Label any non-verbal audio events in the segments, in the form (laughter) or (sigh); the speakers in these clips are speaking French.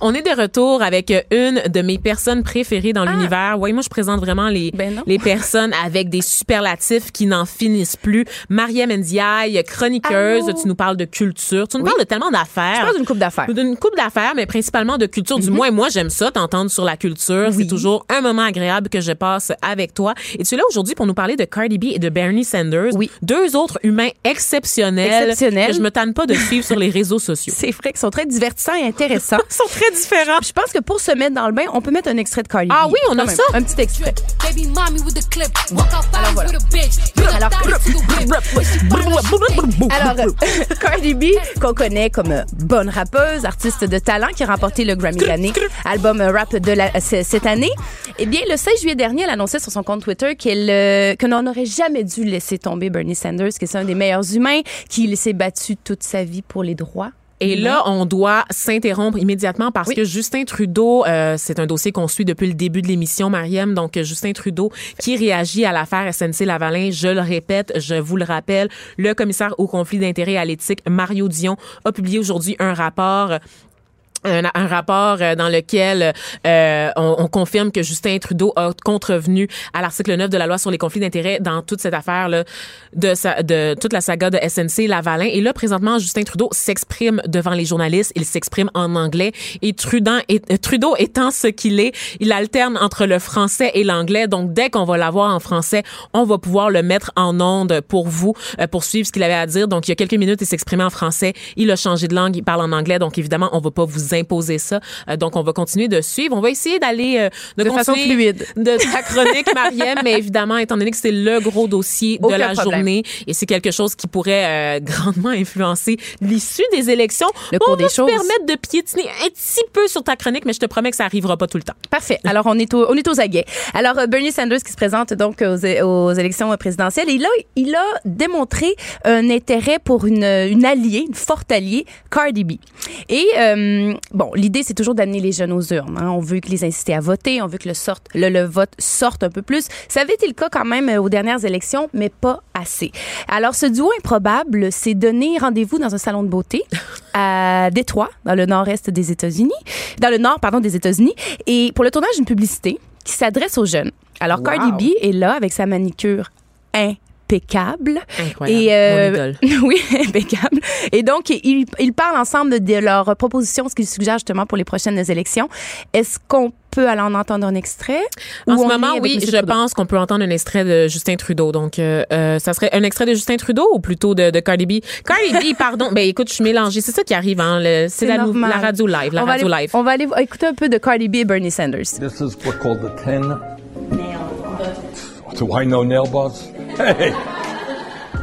On est de retour avec une de mes personnes préférées dans l'univers. Oui, moi, je présente vraiment les, Ben les personnes avec des superlatifs qui n'en finissent plus. Maria Ndiaye, chroniqueuse. Allô? Tu nous parles de culture. Tu nous parles de tellement d'affaires. Je parle d'une coupe d'affaires. D'une coupe d'affaires, mais principalement de culture. Du moins, moi, j'aime ça, t'entendre sur la culture. C'est toujours un moment agréable que je passe avec toi. Et tu es là aujourd'hui pour nous parler de Cardi B et de Bernie Sanders. Oui. Deux autres humains exceptionnels. Exceptionnels. Que je me tanne pas de (laughs) suivre sur les réseaux sociaux. C'est vrai qu'ils sont très divertissants et intéressants. (laughs) Très différents. Je pense que pour se mettre dans le bain, on peut mettre un extrait de Cardi B. Ah oui, on a ça. Un petit extrait. Alors voilà. euh, Cardi B, qu'on connaît comme euh, bonne rappeuse, artiste de talent, qui a remporté le Grammy de l'année, album euh, rap de la, c- cette année. Eh bien, le 16 juillet dernier, elle annonçait sur son compte Twitter qu'elle, euh, que jamais dû laisser tomber Bernie Sanders, que c'est un des meilleurs humains, qu'il s'est battu toute sa vie pour les droits. Et là, on doit s'interrompre immédiatement parce Oui. que Justin Trudeau, euh, c'est un dossier qu'on suit depuis le début de l'émission, Mariam. Donc, Justin Trudeau qui réagit à l'affaire SNC-Lavalin. Je le répète, je vous le rappelle, le commissaire au conflit d'intérêts à l'éthique, Mario Dion, a publié aujourd'hui un rapport un, un rapport euh, dans lequel euh, on, on confirme que Justin Trudeau a contrevenu à l'article 9 de la loi sur les conflits d'intérêts dans toute cette affaire là de sa, de toute la saga de SNC Lavalin. Et là présentement Justin Trudeau s'exprime devant les journalistes, il s'exprime en anglais. Et Trudeau, est, Trudeau étant ce qu'il est, il alterne entre le français et l'anglais. Donc dès qu'on va l'avoir en français, on va pouvoir le mettre en onde pour vous euh, pour suivre ce qu'il avait à dire. Donc il y a quelques minutes il s'exprimait en français, il a changé de langue, il parle en anglais. Donc évidemment on va pas vous imposer ça. Euh, donc, on va continuer de suivre. On va essayer d'aller euh, de, De façon fluide. de ta chronique, Marielle, (laughs) mais évidemment, étant donné que c'est le gros dossier de la problème. journée et c'est quelque chose qui pourrait euh, grandement influencer l'issue des élections, Le on cours va des se choses. permettre de piétiner un petit peu sur ta chronique, mais je te promets que ça arrivera pas tout le temps. Parfait. Alors, on est, au- on est aux aguets. Alors, Bernie Sanders qui se présente donc aux, élections présidentielles, et là, il a démontré un intérêt pour une, une alliée, une forte alliée, Cardi B. Et, euh, bon, l'idée, c'est toujours d'amener les jeunes aux urnes. hein. On veut que les inciter à voter, on veut que le, sorte, le, le vote sorte un peu plus. Ça avait été le cas quand même euh, aux dernières élections, mais pas assez. Alors, ce duo improbable s'est donné rendez-vous dans un salon de beauté (laughs) à Détroit, dans le nord-est des États-Unis, dans le nord, pardon, des États-Unis, et pour le tournage d'une publicité qui s'adresse aux jeunes. Alors, Cardi B est là avec sa manicure impeccable. Incroyable. Et euh, Mon idole. (laughs) oui, impeccable. Et donc ils, ils parlent ensemble de leurs propositions, ce qu'ils suggèrent justement pour les prochaines élections. Est-ce qu'on peut aller en entendre un extrait? En ce moment, oui, je Trudeau? pense qu'on peut entendre un extrait de Justin Trudeau. Donc, euh, euh, ça serait un extrait de Justin Trudeau ou plutôt de, de Cardi B? Cardi B, (laughs) pardon. Ben, écoute, je suis mélangée. C'est ça qui arrive, hein. C'est la, la radio live, la on va radio aller, live. On va aller écouter un peu de Cardi B et Bernie Sanders. This is what's called the 10 Do I know nail bars? (laughs) Hey!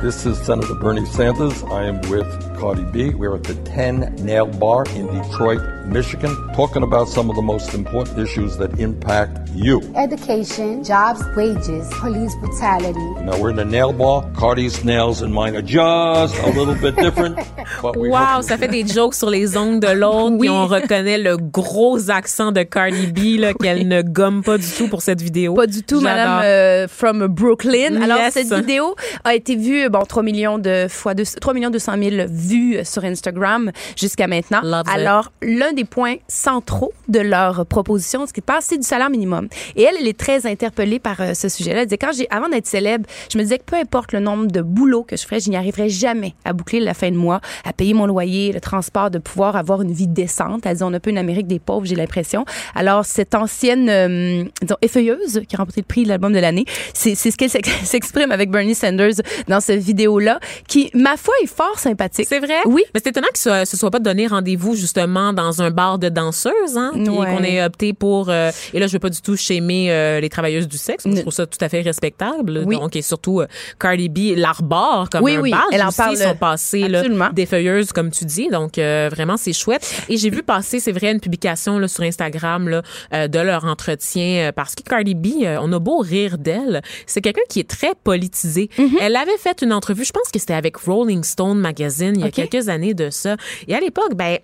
This is Senator Bernie Sanders. I am with Cardi B. We're at the 10 Nail Bar in Detroit, Michigan, talking about some of the most important issues that impact you. education, jobs, wages, police brutality. Now we're in the nail bar. Cardi's nails and mine are just a little bit different. (laughs) But we Wow, ça fait des jokes sur les ongles de l'autre, puis Oui. on reconnaît le gros accent de Cardi B là, (laughs) qu'elle ne gomme pas du tout pour cette vidéo. Pas du tout, J'adore. Madame euh, from Brooklyn. Alors, Yes. cette vidéo a été vue, bon, 3 millions de fois, deux- 3 millions 200 000 vues sur Instagram jusqu'à maintenant. Alors, l'un des points centraux de leur proposition, ce qui passe, c'est du salaire minimum. Et elle, elle est très interpellée par euh, ce sujet-là. Elle disait, quand j'ai, avant d'être célèbre, je me disais que peu importe le nombre de boulots que je ferais, je n'y arriverais jamais à boucler la fin de mois, à payer mon loyer, le transport, de pouvoir avoir une vie décente. Elle dit, on a un peu une Amérique des pauvres, j'ai l'impression. Alors, cette ancienne, euh, disons, effeuilleuse qui a remporté le prix de l'album de l'année, c'est, c'est ce qu'elle s'ex- (laughs) s'exprime avec Bernie Sanders dans cette vidéo-là, qui, ma foi, est fort sympathique. C'est vrai? Oui. Mais c'est étonnant que ce, ce soit pas donné rendez-vous justement dans un bar de danseuses, hein, Ouais. qu'on ait opté pour. euh, et là, je veux pas du tout shamer euh, les travailleuses du sexe. Je trouve ça tout à fait respectable. Oui. Donc, et surtout, euh, Cardi B l'arbore comme Oui, un oui, badge elle en aussi, parle, son passé là, absolument. d'effeuilleuse, comme tu dis. Donc, euh, vraiment, c'est chouette. Et j'ai vu passer, c'est vrai, une publication là, sur Instagram là, euh, de leur entretien euh, parce que Cardi B, euh, on a beau rire d'elle, c'est quelqu'un qui est très politisé. Mm-hmm. Elle avait fait une entrevue, je pense que c'était avec Rolling Stone Magazine il y a quelques années de ça. Et à l'époque, ben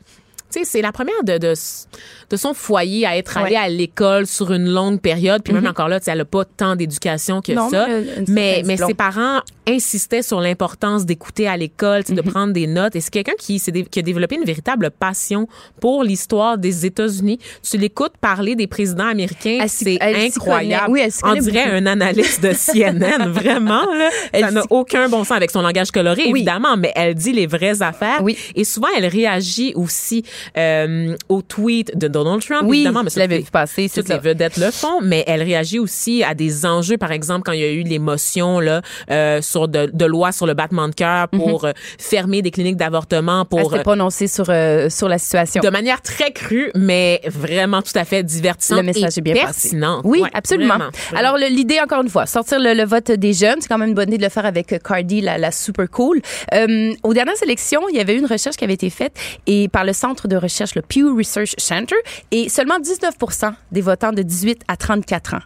Tu sais, c'est la première de, de, de son foyer à être allée à l'école sur une longue période. Puis même encore là, tu sais, elle n'a pas tant d'éducation que. Non, ça. mais Mais, ses parents insistaient sur l'importance d'écouter à l'école, tu sais, Mm-hmm. de prendre des notes. Et c'est quelqu'un qui, qui a développé une véritable passion pour l'histoire des États-Unis. Tu l'écoutes parler des présidents américains, c'est incroyable. Oui, On dirait beaucoup. un analyste de CNN, (laughs) vraiment. Là. Elle Ça n'a aucun bon sens avec son langage coloré, Oui. évidemment, mais elle dit les vraies affaires. Oui. Et souvent, elle réagit aussi euh, aux tweets de Donald Trump, Oui, évidemment. Mais je ça, l'avais vu passer, c'est Toutes les vedettes le font, mais elle réagit aussi à des enjeux, par exemple, quand il y a eu l'émotion là euh, sur de, de loi sur le battement de cœur pour euh, fermer des cliniques d'avortement, Elle pour s'était euh, prononcée sur, euh, sur la situation. de manière très crue, mais vraiment tout à fait divertissante Le message et est bien passé. pertinente. Oui, Ouais, absolument. vraiment, vraiment. Alors, l'idée, encore une fois, sortir le, le vote des jeunes, c'est quand même une bonne idée de le faire avec euh, Cardi, la, la super cool. Euh, aux dernières élections, il y avait eu une recherche qui avait été faite et par le centre de recherche, le Pew Research Center, et seulement 19 des votants de 18 à 34 ans.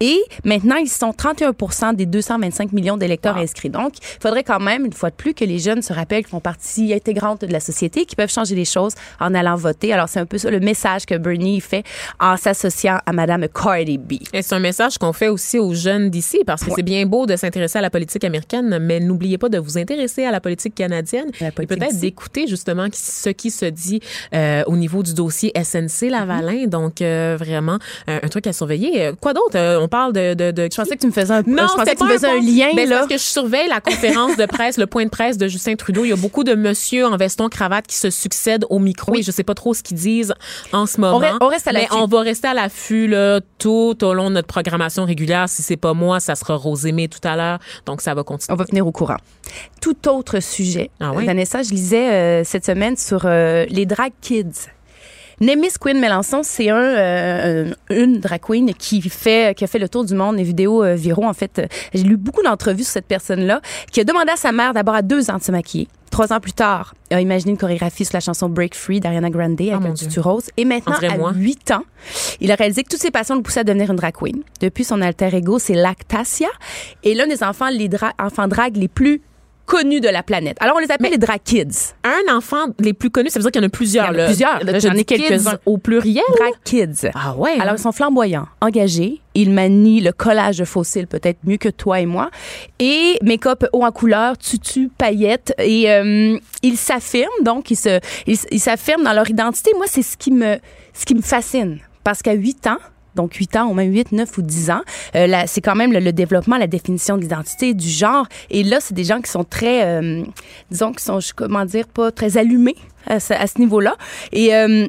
Et maintenant, ils sont 31% des 225 millions d'électeurs inscrits. Donc, il faudrait quand même, une fois de plus, que les jeunes se rappellent qu'ils font partie intégrante de la société, qu'ils peuvent changer les choses en allant voter. Alors, c'est un peu ça le message que Bernie fait en s'associant à Madame Cardi B. Et c'est un message qu'on fait aussi aux jeunes d'ici parce que c'est bien beau de s'intéresser à la politique américaine, mais n'oubliez pas de vous intéresser à la politique canadienne et peut-être d'écouter justement ce qui se dit euh, au niveau du dossier SNC Lavalin. Donc euh, vraiment un truc à surveiller. Euh, Quoi d'autre? Euh, On parle de, de, de Je pensais que tu me faisais un, non, je pensais que tu me faisais un lien, Ben, là. parce que je surveille la conférence de presse, le point de presse de Justin Trudeau. Il y a beaucoup de monsieur en veston cravate qui se succèdent au micro et je sais pas trop ce qu'ils disent en ce moment. re- on reste à Mais l'affût. on va rester à l'affût là, tout au long de notre programmation régulière. Si c'est pas moi, ça sera Rosémé tout à l'heure. Donc ça va continuer. On va venir au courant. Tout autre sujet. Ah oui? Vanessa, je lisais euh, cette semaine sur euh, les drag kids. Nemis Quinn Melançon, c'est un, euh, un- une drag queen qui fait qui a fait le tour du monde, des vidéos euh, viraux. En fait, Euh, j'ai lu beaucoup d'entrevues sur cette personne-là, qui a demandé à sa mère d'abord à deux ans de se maquiller. Trois ans plus tard, a imaginé une chorégraphie sur la chanson Break Free d'Ariana Grande avec Oh, un tutu rose. Et maintenant, à moi. 8 ans, il a réalisé que toutes ses passions le poussaient à devenir une drag queen. Depuis, son alter ego, c'est Lactasia. Et l'un des enfants, les dra- enfants drag les plus connus de la planète. Alors, on les appelle les drag kids. Un enfant les plus connus, ça veut dire qu'il y en a plusieurs. Il y en a là. plusieurs. J'en ai quelques-uns. Au pluriel? Drag kids. Ah ouais. Alors, ils sont flamboyants, engagés. Ils manient le collage de fossiles peut-être mieux que toi et moi. Et make-up haut en couleur, tutu, paillettes. Et euh, ils s'affirment, donc ils se, ils, ils s'affirment dans leur identité. Moi, c'est ce qui me, ce qui me fascine. Parce qu'à 8 ans, donc 8 ans, ou même 8, 9 ou 10 ans, euh, c'est quand même le, développement, la définition de l'identité, du genre. Et là, c'est des gens qui sont très, euh, disons, qui sont, comment dire, pas très allumés à ce, niveau-là. Et euh,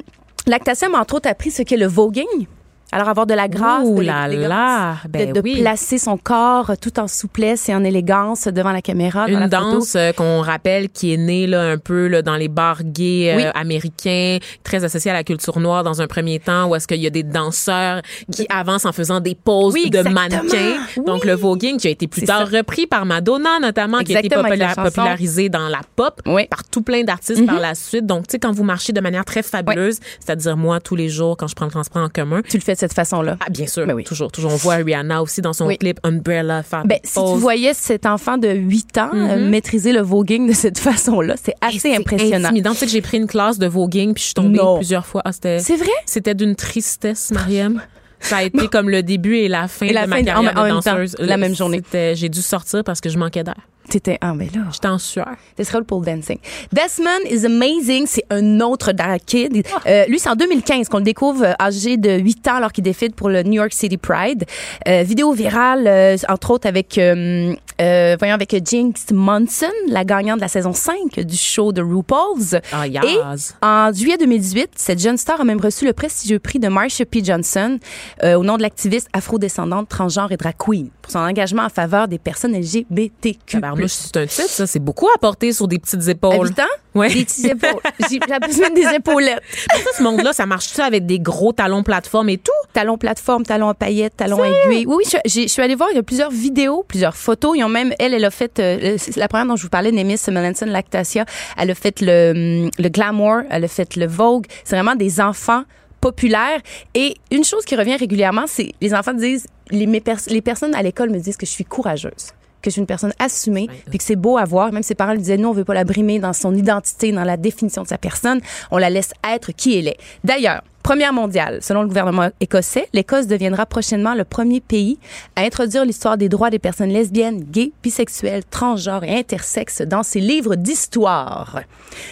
entre autres appris ce qu'est le voguing. Alors, avoir de la grâce, Ouh de là là. Ben de, de oui. placer son corps tout en souplesse et en élégance devant la caméra. dans Une la danse euh, qu'on rappelle qui est née là, un peu là, dans les bars gays euh, américains, très associés à la culture noire dans un premier temps, où est-ce qu'il y a des danseurs qui avancent en faisant des poses Oui, de mannequins. Donc Oui. le voguing qui a été plus tard ça. repris par Madonna notamment, qui a été popula- popularisé dans la pop Oui. Mhm. par tout plein d'artistes par la suite. Donc tu sais quand vous marchez de manière très fabuleuse, c'est-à-dire moi tous les jours quand je prends le transport en commun. Tu le fais de cette façon-là. Ah, bien sûr, Ben oui. toujours, toujours. On voit Rihanna aussi dans son Oui. clip Umbrella faire Ben, si tu voyais cet enfant de 8 ans euh, maîtriser le voguing de cette façon-là, c'est assez c'est impressionnant. intimidant. Tu sais que j'ai pris une classe de voguing puis je suis tombée Non. plusieurs fois. Ah, C'est vrai? C'était d'une tristesse, Mariam. Ça a été comme le début et la fin Et la de ma fin carrière en- en de même temps, danseuse. la même journée. J'ai dû sortir parce que je manquais d'air. T'étais, ah, mais là. J'étais en sueur. Ce serait le pole dancing. Desmond is amazing. C'est un autre drag kid. Euh, lui, c'est en 2015 qu'on le découvre euh, âgé de 8 ans alors qu'il défile pour le New York City Pride. Euh, vidéo virale, euh, entre autres avec, euh, euh, voyons, avec Jinx Monson, la gagnante de la saison 5 du show de RuPaul's. Ah, Et yaz. en juillet 2018, cette jeune star a même reçu le prestigieux prix de Marsha P. Johnson euh, au nom de l'activiste afrodescendante, transgenre et drag queen pour son engagement en faveur des personnes LGBTQ+. Tabarnouche, c'est un titre, ça. C'est beaucoup à porter sur des petites épaules. Habitant? Ouais. Des petites épaules. J'ai j'appelle ça des épaulettes. (laughs) Ça, ce monde-là, ça marche-tu avec des gros talons plateforme et tout? Talons plateforme, talons à paillettes, talons aiguilles. Oui, oui, je, suis allée voir, il y a plusieurs vidéos, plusieurs photos. Ils ont même, elle, elle a fait, euh, la première dont je vous parlais, Nemis Melanson Lactasia, elle a fait le, hum, le glamour, elle a fait le Vogue. C'est vraiment des enfants populaires. Et une chose qui revient régulièrement, c'est les enfants disent, les, mes pers- les personnes à l'école me disent que je suis courageuse que je suis une personne assumée, puis que c'est beau à voir. Même ses parents lui disaient, non, on veut pas la brimer dans son identité, dans la définition de sa personne. On la laisse être qui elle est. D'ailleurs, Première mondiale, selon le gouvernement écossais, l'Écosse deviendra prochainement le premier pays à introduire l'histoire des droits des personnes lesbiennes, gays, bisexuelles, transgenres et intersexes dans ses livres d'histoire.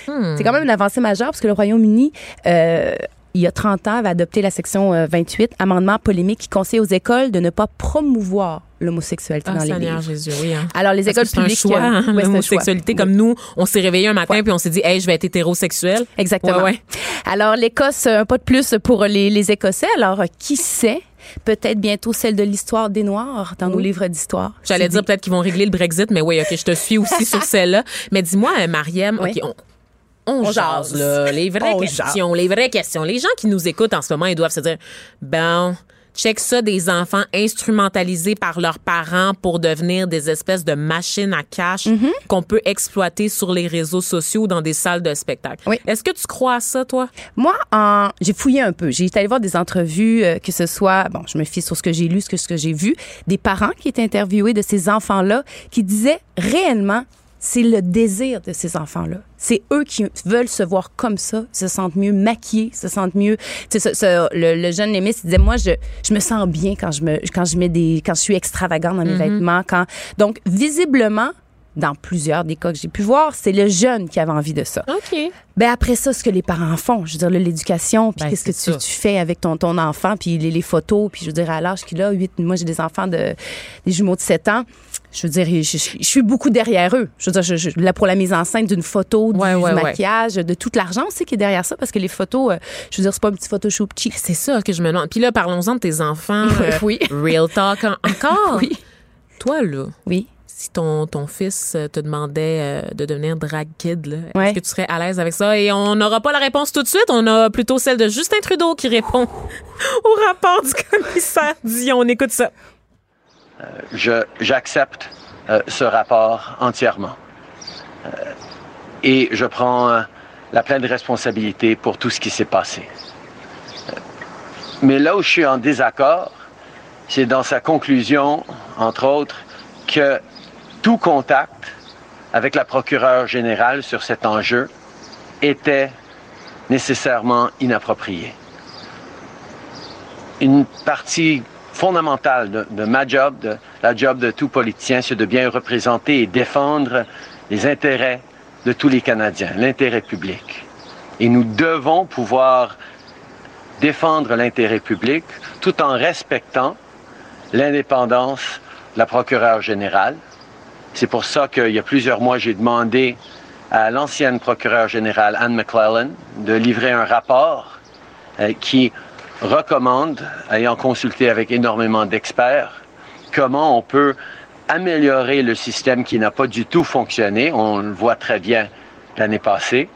C'est quand même une avancée majeure parce que le Royaume-Uni euh, il y a 30 ans, avait adopté la section euh, 28, amendement polémique qui conseille aux écoles de ne pas promouvoir l'homosexualité Ah, dans les livres. Jésus, oui. Hein. Alors, les écoles que c'est un publiques... choix, hein, euh, ouais, c'est choix. l'homosexualité. Comme nous, on s'est réveillé un matin puis on s'est dit, hey, je vais être hétérosexuel. Exactement. Ouais. Alors, l'Écosse, un pas de plus pour les, les Écossais. Alors, euh, qui sait? Peut-être bientôt celle de l'histoire des Noirs dans nos livres d'histoire. J'allais dire peut-être qu'ils vont régler le Brexit, mais oui, OK, je te suis aussi (laughs) sur celle-là. Mais dis-moi, euh, Mariam, Oui. OK, on, on, On jase, là, les vraies (laughs) On questions, les vraies questions. Les gens qui nous écoutent en ce moment, ils doivent se dire, ben, check ça, des enfants instrumentalisés par leurs parents pour devenir des espèces de machines à cash Mm-hmm. qu'on peut exploiter sur les réseaux sociaux ou dans des salles de spectacle. Oui. Est-ce que tu crois à ça, toi? Moi, en, j'ai fouillé un peu. J'ai été allée voir des entrevues, euh, que ce soit, bon, je me fie sur ce que j'ai lu, ce que, ce que j'ai vu, des parents qui étaient interviewés de ces enfants-là, qui disaient réellement, c'est le désir de ces enfants-là. C'est eux qui veulent se voir comme ça, se sentent mieux maquillés, se sentent mieux. Tu sais, ce- ce- le, le jeune Lémis il disait, moi, je, je me sens bien quand je me, quand je mets des, quand je suis extravagante dans mes vêtements. Quand, donc, visiblement, dans plusieurs des cas que j'ai pu voir, c'est le jeune qui avait envie de ça. OK. Ben après ça, ce que les parents font, je veux dire, l'éducation, puis Ben, qu'est-ce que tu, fais avec ton, ton enfant, puis les, les photos, puis je veux dire, à l'âge qu'il a, 8, moi j'ai des enfants de, des jumeaux de 7 ans, je veux dire, je, je- je suis beaucoup derrière eux. Je veux dire, je, là, pour la mise en scène d'une photo, du, Ouais, ouais, du ouais. maquillage, de tout l'argent aussi qui est derrière ça, parce que les photos, euh, je veux dire, c'est pas un petit Photoshop cheap. C'est ça que je me demande. Puis là, parlons-en de tes enfants. (laughs) euh, Oui. Real talk en- encore? (laughs) Oui. Toi, là, Oui. si ton, ton fils euh, te demandait euh, de devenir drag kid, là, est-ce que tu serais à l'aise avec ça? Et on n'aura pas la réponse tout de suite. On a plutôt celle de Justin Trudeau qui répond (laughs) au rapport du commissaire Dion. On écoute ça. Je, j'accepte euh, ce rapport entièrement. Euh, et je prends euh, la pleine responsabilité pour tout ce qui s'est passé. Euh, mais là où je suis en désaccord, c'est dans sa conclusion, entre autres, que tout contact avec la procureure générale sur cet enjeu était nécessairement inapproprié. Une partie fondamentale de, de ma job, de la job de tout politicien, c'est de bien représenter et défendre les intérêts de tous les Canadiens, l'intérêt public. Et nous devons pouvoir défendre l'intérêt public tout en respectant l'indépendance de la procureure générale. C'est pour ça qu'il y a plusieurs mois, j'ai demandé à l'ancienne procureure générale Anne McClellan de livrer un rapport euh, qui recommande, ayant consulté avec énormément d'experts, comment on peut améliorer le système qui n'a pas du tout fonctionné, on le voit très bien l'année passée,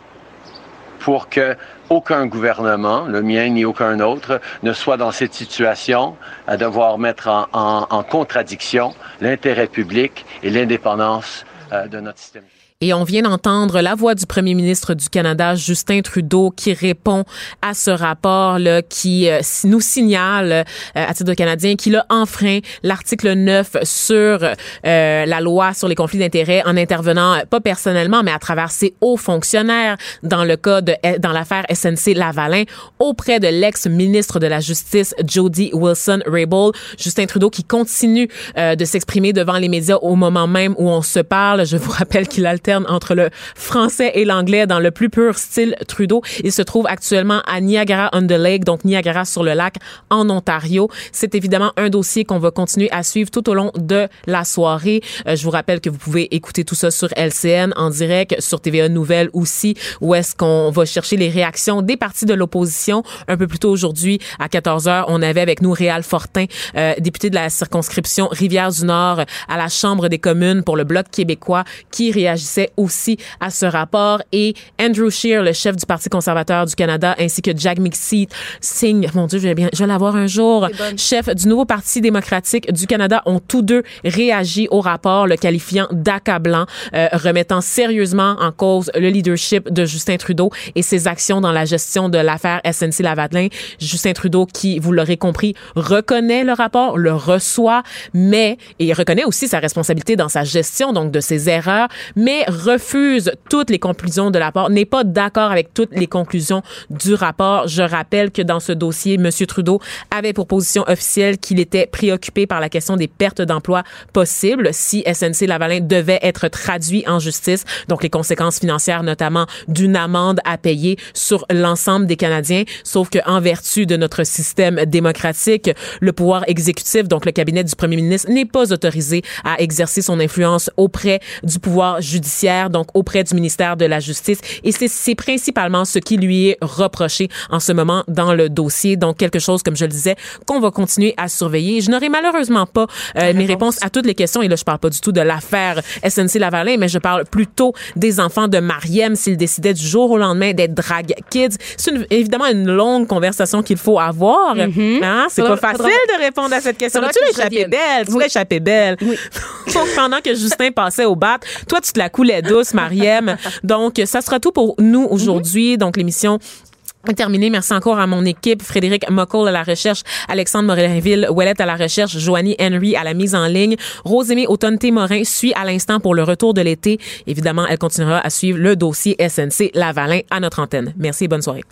pour que aucun gouvernement, le mien ni aucun autre, ne soit dans cette situation à devoir mettre en, contradiction l'intérêt public et l'indépendance euh, de notre système. Et on vient d'entendre la voix du premier ministre du Canada, Justin Trudeau, qui répond à ce rapport là, qui euh, nous signale, euh, à titre de Canadien, qu'il a enfreint l'article 9 sur euh, la loi sur les conflits d'intérêts en intervenant, pas personnellement, mais à travers ses hauts fonctionnaires dans le cas de dans l'affaire SNC Lavalin auprès de l'ex-ministre de la Justice, Jody Wilson-Raybould. Justin Trudeau qui continue de s'exprimer devant les médias au moment même où on se parle. Je vous rappelle qu'il alterne entre le français et l'anglais dans le plus pur style Trudeau. Il se trouve actuellement à Niagara-on-the-Lake, donc Niagara sur le lac en Ontario. C'est évidemment un dossier qu'on va continuer à suivre tout au long de la soirée. Euh, je vous rappelle que vous pouvez écouter tout ça sur LCN en direct, sur TVA Nouvelles aussi, où est-ce qu'on va chercher les réactions des partis de l'opposition. Un peu plus tôt aujourd'hui, à 14 h on avait avec nous Réal Fortin, euh, député de la circonscription Rivière-du-Nord à la Chambre des communes pour le Bloc québécois, qui réagissait accès aussi à ce rapport. Et Andrew Scheer, le chef du Parti conservateur du Canada, ainsi que Jack McSeat, signe, mon Dieu, je vais bien, je vais l'avoir un jour, chef du nouveau Parti démocratique du Canada, ont tous deux réagi au rapport, le qualifiant d'accablant, euh, remettant sérieusement en cause le leadership de Justin Trudeau et ses actions dans la gestion de l'affaire SNC Lavalin. Justin Trudeau, qui, vous l'aurez compris, reconnaît le rapport, le reçoit, mais, et il reconnaît aussi sa responsabilité dans sa gestion, donc de ses erreurs, mais refuse toutes les conclusions de l'apport, n'est pas d'accord avec toutes les conclusions du rapport. Je rappelle que dans ce dossier, M. Trudeau avait pour position officielle qu'il était préoccupé par la question des pertes d'emplois possibles si SNC Lavalin devait être traduit en justice, donc les conséquences financières notamment d'une amende à payer sur l'ensemble des Canadiens, sauf que en vertu de notre système démocratique, le pouvoir exécutif, donc le cabinet du premier ministre, n'est pas autorisé à exercer son influence auprès du pouvoir judiciaire, donc auprès du ministère de la Justice. Et c'est principalement ce qui lui est reproché en ce moment dans le dossier. Donc quelque chose, comme je le disais, qu'on va continuer à surveiller. Je n'aurai malheureusement pas euh, mes réponses à toutes les questions. Et là, je parle pas du tout de l'affaire SNC Lavalin, mais je parle plutôt des enfants de Mariem s'ils décidaient du jour au lendemain d'être drag kids. C'est évidemment une longue conversation qu'il faut avoir. Mm-hmm. hein? C'est pas facile de répondre à cette question. Tu l'as échappé belle? Tu Oui. l'as échappé belle? Donc, (laughs) pendant que Justin passait au bat, toi, tu te la coulais douce, Mariem. Donc, ça sera tout pour nous aujourd'hui. Donc, l'émission est terminée. Merci encore à mon équipe. Frédéric Muckle à la recherche, Alexandre Morinville, Ouellette à la recherche, Joanie Henry à la mise en ligne. Rosémie Autonté-Morin suit à l'instant pour le retour de l'été. Évidemment, elle continuera à suivre le dossier SNC Lavalin à notre antenne. Merci et bonne soirée.